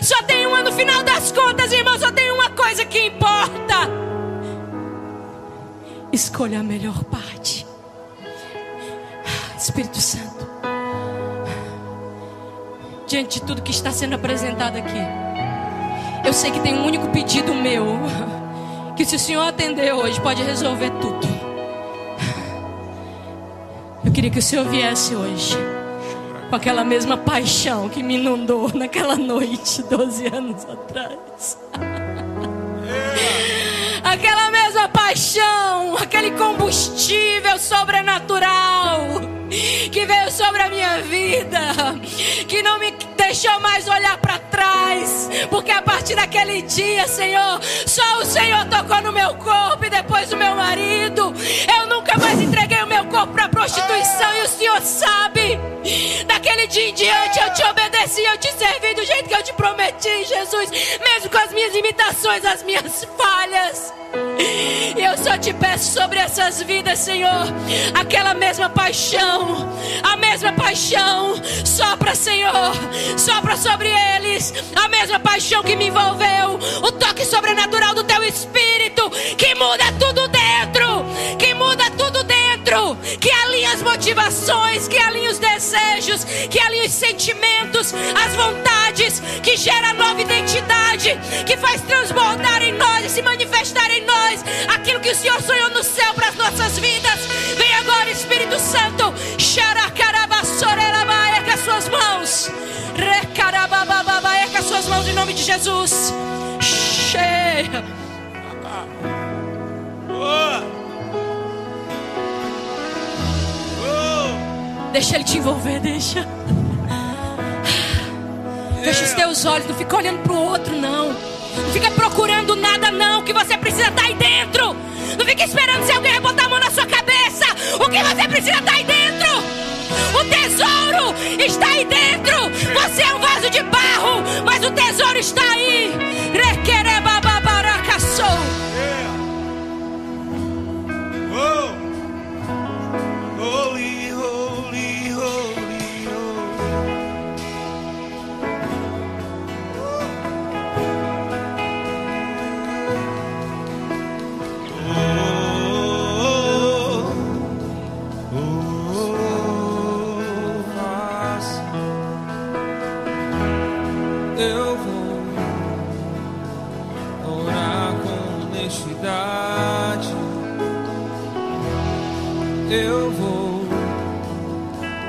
Speaker 1: Só tem uma no final das contas, irmão, só tem uma coisa que importa. Escolha a melhor parte. Espírito Santo. Diante de tudo que está sendo apresentado aqui. Eu sei que tem um único pedido meu. Que se o Senhor atender hoje, pode resolver tudo. Eu queria que o Senhor viesse hoje. Com aquela mesma paixão que me inundou naquela noite, 12 anos atrás. Aquela mesma paixão, aquele combustível sobrenatural que veio sobre a minha vida, que não me deixou mais olhar para trás, porque a partir daquele dia, Senhor, só o Senhor tocou no meu corpo e depois o meu marido. Eu nunca mais entreguei o meu corpo para prostituição e o Senhor sabe. Daquele dia em diante eu te obedeci, eu te servi do jeito que eu te prometi, Jesus, mesmo com as minhas imitações, as minhas falhas. E eu só te peço sobre essas vidas, Senhor, aquela mesma paixão, a mesma paixão, sopra, Senhor, sopra sobre eles, a mesma paixão que me envolveu, o toque sobrenatural do teu espírito, que muda tudo dentro, que muda tudo dentro, que alinha as motivações, que alinha os desejos, que alinha os sentimentos, as vontades, que gera nova identidade, que faz transbordar em nós e se manifestar em nós aquilo que o Senhor sonhou no céu para as nossas vidas. Nome de Jesus. Cheia. Deixa ele te envolver, deixa. Fecha os teus olhos, não fica olhando para o outro, não. Não fica procurando nada, não. Que você precisa tá aí dentro. Não fica esperando se alguém botar a mão na sua cabeça. O que você precisa tá aí dentro? O tesouro está aí dentro. Você é um vaso de barro, mas o tesouro está aí. Requerebababaracaçou.
Speaker 2: eu vou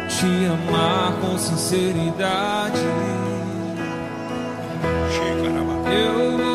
Speaker 2: te amar com sinceridade. Eu vou